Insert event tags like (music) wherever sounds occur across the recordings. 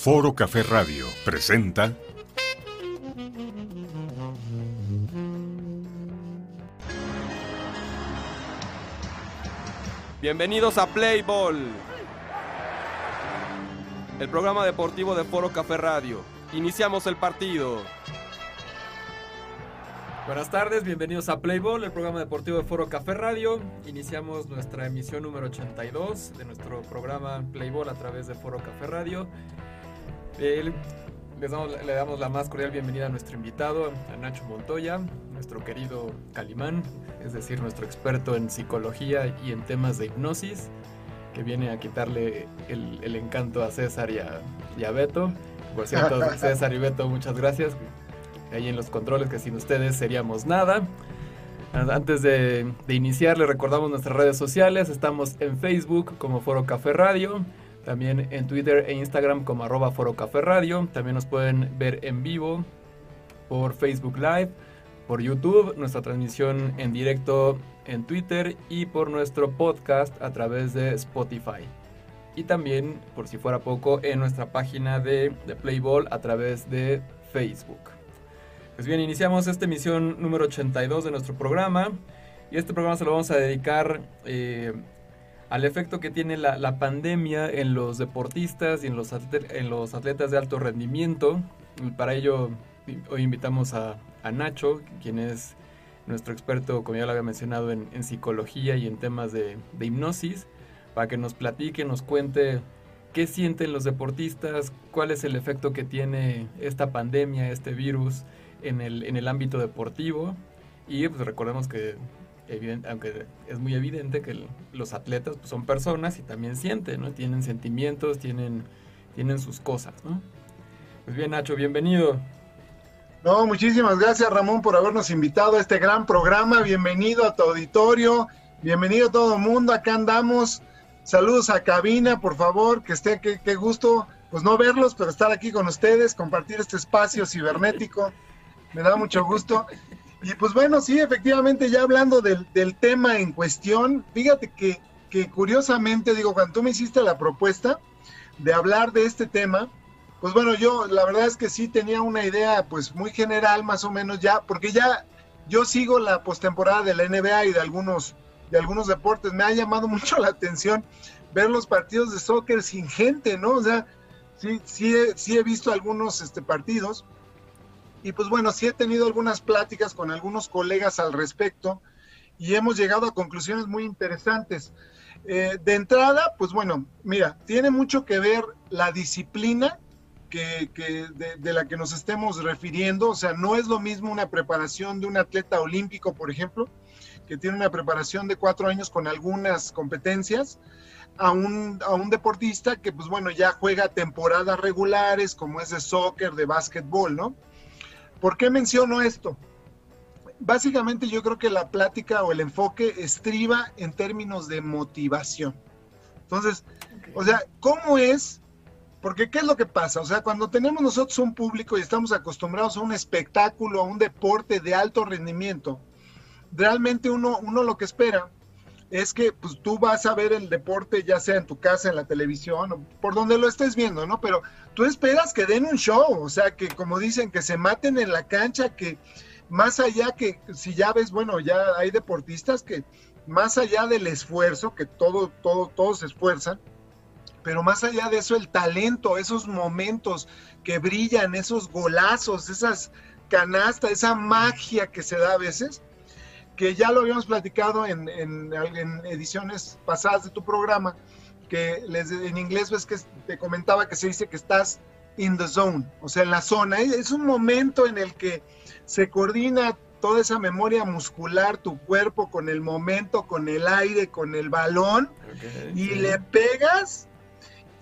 Foro Café Radio presenta Bienvenidos a Play Ball, el programa deportivo de Foro Café Radio. Iniciamos el partido. Buenas tardes, bienvenidos a Playball, el programa deportivo de Foro Café Radio. Iniciamos nuestra emisión número 82 de nuestro programa Playball a través de Foro Café Radio. Eh, les damos- le damos la más cordial bienvenida a nuestro invitado, a Nacho Montoya, nuestro querido Calimán, es decir, nuestro experto en psicología y en temas de hipnosis, que viene a quitarle el, el encanto a César y a, y a Beto. Por cierto, (laughs) César y Beto, muchas gracias ahí en los controles, que sin ustedes seríamos nada. Antes de, de iniciar, les recordamos nuestras redes sociales. Estamos en Facebook como Foro Café Radio, también en Twitter e Instagram como arroba Foro Café Radio. También nos pueden ver en vivo por Facebook Live, por YouTube, nuestra transmisión en directo en Twitter y por nuestro podcast a través de Spotify. Y también, por si fuera poco, en nuestra página de, de Playball a través de Facebook. Pues bien, iniciamos esta emisión número 82 de nuestro programa y este programa se lo vamos a dedicar eh, al efecto que tiene la, pandemia en los deportistas y en los, atletas de alto rendimiento. Para ello hoy invitamos a, Nacho, quien es nuestro experto, como ya lo había mencionado, en, psicología y en temas de, hipnosis, para que nos platique, nos cuente qué sienten los deportistas, cuál es el efecto que tiene esta pandemia, este virus en el, en el ámbito deportivo. Y pues recordemos que, aunque es muy evidente que los atletas pues, son personas y también sienten, ¿no? Tienen sentimientos, tienen, tienen sus cosas, ¿no? Pues bien, Nacho, bienvenido. No, muchísimas gracias Ramón por habernos invitado a este gran programa. Bienvenido a tu auditorio, bienvenido a todo el mundo. Acá andamos. Saludos a cabina, por favor, que esté, qué gusto, pues no verlos, pero estar aquí con ustedes, compartir este espacio cibernético. Me da mucho gusto. Y pues bueno, sí, efectivamente, ya hablando del, del tema en cuestión, fíjate que, que curiosamente, digo, cuando tú me hiciste la propuesta de hablar de este tema, pues bueno, yo la verdad es que sí tenía una idea pues muy general más o menos ya, porque ya yo sigo la postemporada de la NBA y de algunos de algunos deportes, me ha llamado (laughs) mucho la atención ver los partidos de soccer sin gente, ¿no? O sea, sí sí he, sí he visto algunos este partidos y pues bueno, sí he tenido algunas pláticas con algunos colegas al respecto y hemos llegado a conclusiones muy interesantes. Eh, de entrada, pues bueno, mira, tiene mucho que ver la disciplina que, de, la que nos estemos refiriendo. O sea, no es lo mismo una preparación de un atleta olímpico, por ejemplo, que tiene una preparación de cuatro años con algunas competencias, a un, a un deportista que, pues bueno, ya juega temporadas regulares, como es de soccer, de básquetbol, ¿no? ¿Por qué menciono esto? Básicamente yo creo que la plática o el enfoque estriba en términos de motivación. Entonces, o sea, ¿cómo es porque ¿qué es lo que pasa? O sea, cuando tenemos nosotros un público y estamos acostumbrados a un espectáculo, a un deporte de alto rendimiento, realmente uno, uno lo que espera es que pues, tú vas a ver el deporte ya sea en tu casa, en la televisión, por donde lo estés viendo, ¿no? Pero tú esperas que den un show, o sea, que como dicen, que se maten en la cancha, que más allá que, si ya ves, bueno, ya hay deportistas que más allá del esfuerzo, que todo, todo, todos se esfuerzan, pero más allá de eso, el talento, esos momentos que brillan, esos golazos, esas canastas, esa magia que se da a veces, que ya lo habíamos platicado en, en, en ediciones pasadas de tu programa, que les, en inglés ves que te comentaba que se dice que estás in the zone, o sea, en la zona. Es un momento en el que se coordina toda esa memoria muscular, tu cuerpo con el momento, con el aire, con el balón, okay, y sí. le pegas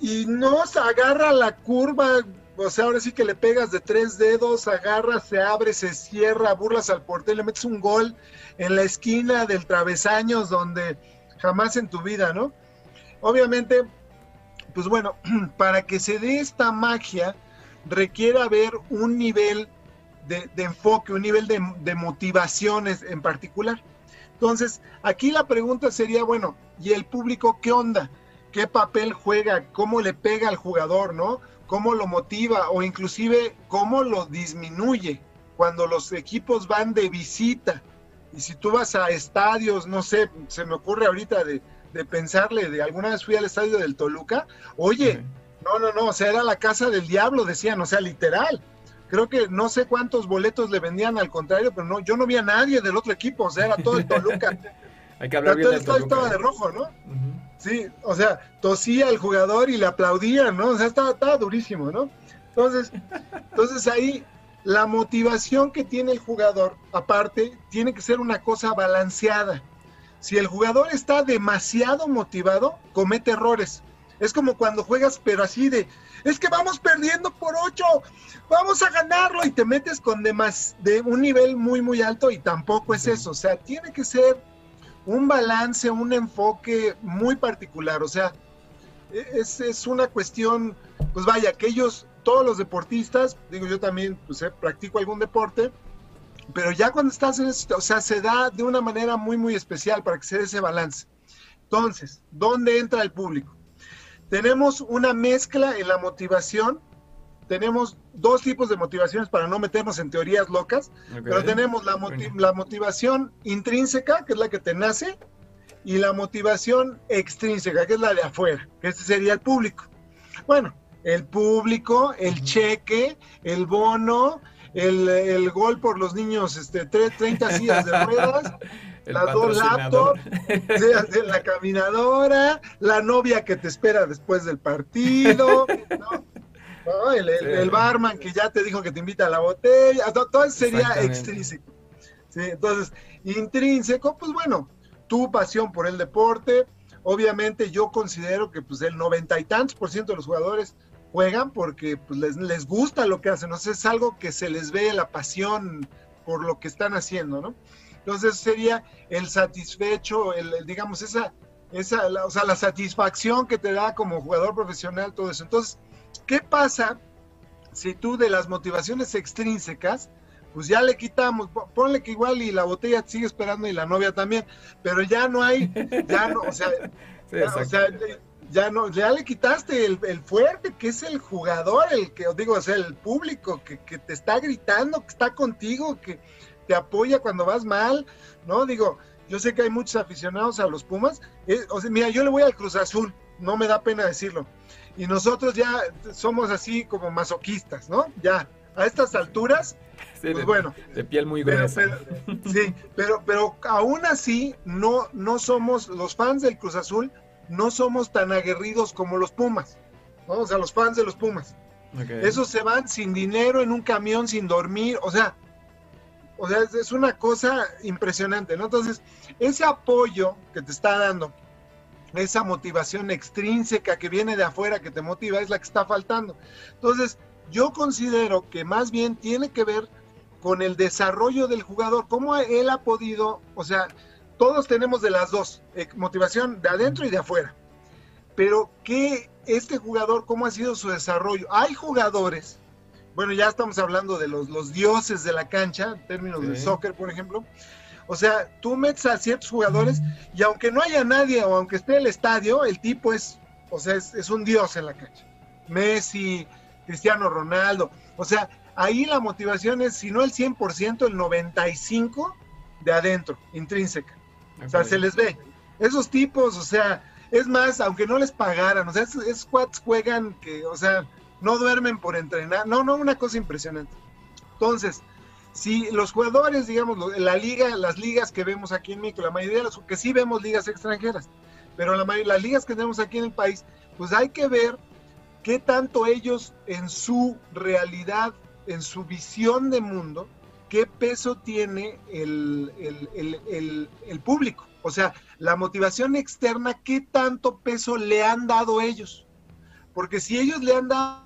y no se agarra la curva, o sea, ahora sí que le pegas de tres dedos, agarra, se abre, se cierra, burlas al portero, le metes un gol en la esquina del travesaños donde jamás en tu vida, ¿no? Obviamente, pues bueno, (clears throat) para que se dé esta magia, requiere haber un nivel de, de enfoque, un nivel de, de motivaciones en particular. Entonces, aquí la pregunta sería, bueno, ¿y el público qué onda? qué papel juega, cómo le pega al jugador, ¿no? Cómo lo motiva o inclusive cómo lo disminuye cuando los equipos van de visita. Y si tú vas a estadios, no sé, se me ocurre ahorita de, pensarle, de alguna vez fui al estadio del Toluca, oye, no, no, no, o sea, era la casa del diablo, decían, o sea, literal. Creo que no sé cuántos boletos le vendían al contrario, pero no, yo no vi a nadie del otro equipo, o sea, era todo el Toluca. (laughs) Hay que hablar bien del Toluca. estaba de rojo, ¿no? Sí, o sea, tosía al jugador y le aplaudían, ¿no? O sea, estaba, estaba durísimo, ¿no? Entonces, entonces ahí la motivación que tiene el jugador, aparte, tiene que ser una cosa balanceada. Si el jugador está demasiado motivado, comete errores. Es como cuando juegas, pero así de, es que vamos perdiendo por ocho, vamos a ganarlo y te metes con demás, de un nivel muy, muy alto y tampoco es eso. O sea, tiene que ser un balance, un enfoque muy particular. O sea, e, es, es una cuestión, pues vaya, que ellos, todos los deportistas, digo yo también, pues eh, practico algún deporte, pero ya cuando estás en esto, o sea, se da de una manera muy, muy especial para que se ese balance. Entonces, ¿dónde entra el público? Tenemos una mezcla en la motivación. Tenemos dos tipos de motivaciones para no meternos en teorías locas, pero tenemos la, la motivación intrínseca, que es la que te nace, y la motivación extrínseca, que es la de afuera, que este sería el público. Bueno, el público, el cheque, el bono, el, el, gol por los niños, este, 30 sillas de ruedas, (laughs) las dos laptops, la caminadora, la novia que te espera después del partido, (laughs) El, barman que ya te dijo que te invita a la botella, todo, eso sería extrínseco. Entonces, intrínseco, pues bueno, tu pasión por el deporte, obviamente yo considero que pues el noventa y tantos por ciento de los jugadores juegan porque pues, les, les gusta lo que hacen, ¿no? es algo que se les ve la pasión por lo que están haciendo, ¿no? Entonces sería el satisfecho, el, digamos, esa, esa la, o sea, la satisfacción que te da como jugador profesional, todo eso. Entonces, ¿qué pasa si tú de las motivaciones extrínsecas, pues ya le quitamos, ponle que igual y la botella sigue esperando y la novia también, pero ya no hay, ya no, o sea, (laughs) ya, no, ya le quitaste el, fuerte, que es el jugador, el que, digo, o sea, el público que, que te está gritando, que está contigo, que, te apoya cuando vas mal, ¿no? Digo, yo sé que hay muchos aficionados a los Pumas, eh, o sea, mira, yo le voy al Cruz Azul, no me da pena decirlo, y nosotros ya somos así como masoquistas, ¿no? Ya, a estas alturas, pues bueno. De piel muy gruesa. sí, pero, pero aún así, no, no somos, los fans del Cruz Azul, no somos tan aguerridos como los Pumas, ¿no? O sea, los fans de los Pumas. Esos se van sin dinero en un camión, sin dormir, o sea, o sea, es, una cosa impresionante, ¿no? Entonces, ese apoyo que te está dando, esa motivación extrínseca que viene de afuera, que te motiva, es la que está faltando. Entonces, yo considero que más bien tiene que ver con el desarrollo del jugador, cómo él ha podido, o sea, todos tenemos de las dos, eh, motivación de adentro y de afuera, pero que este jugador, cómo ha sido su desarrollo. Hay jugadores bueno, ya estamos hablando de los, los dioses de la cancha, en términos de soccer, por ejemplo. O sea, tú metes a ciertos jugadores y aunque no haya nadie o aunque esté el estadio, el tipo es, o sea, es, un dios en la cancha. Messi, Cristiano Ronaldo. O sea, ahí la motivación es, si no el 100%, el 95% de adentro, intrínseca. O sea, se les ve. Esos tipos, o sea, es más, aunque no les pagaran, o sea, esos, esos juegan que, o sea, no duermen por entrenar, no, no, una cosa impresionante. Entonces, si los jugadores, digamos, la liga, las ligas que vemos aquí en México, la mayoría de las, que sí vemos ligas extranjeras, pero la las ligas que tenemos aquí en el país, pues hay que ver qué tanto ellos en su realidad, en su visión de mundo, qué peso tiene el, el, el público. O sea, la motivación externa, qué tanto peso le han dado ellos. Porque si ellos le han dado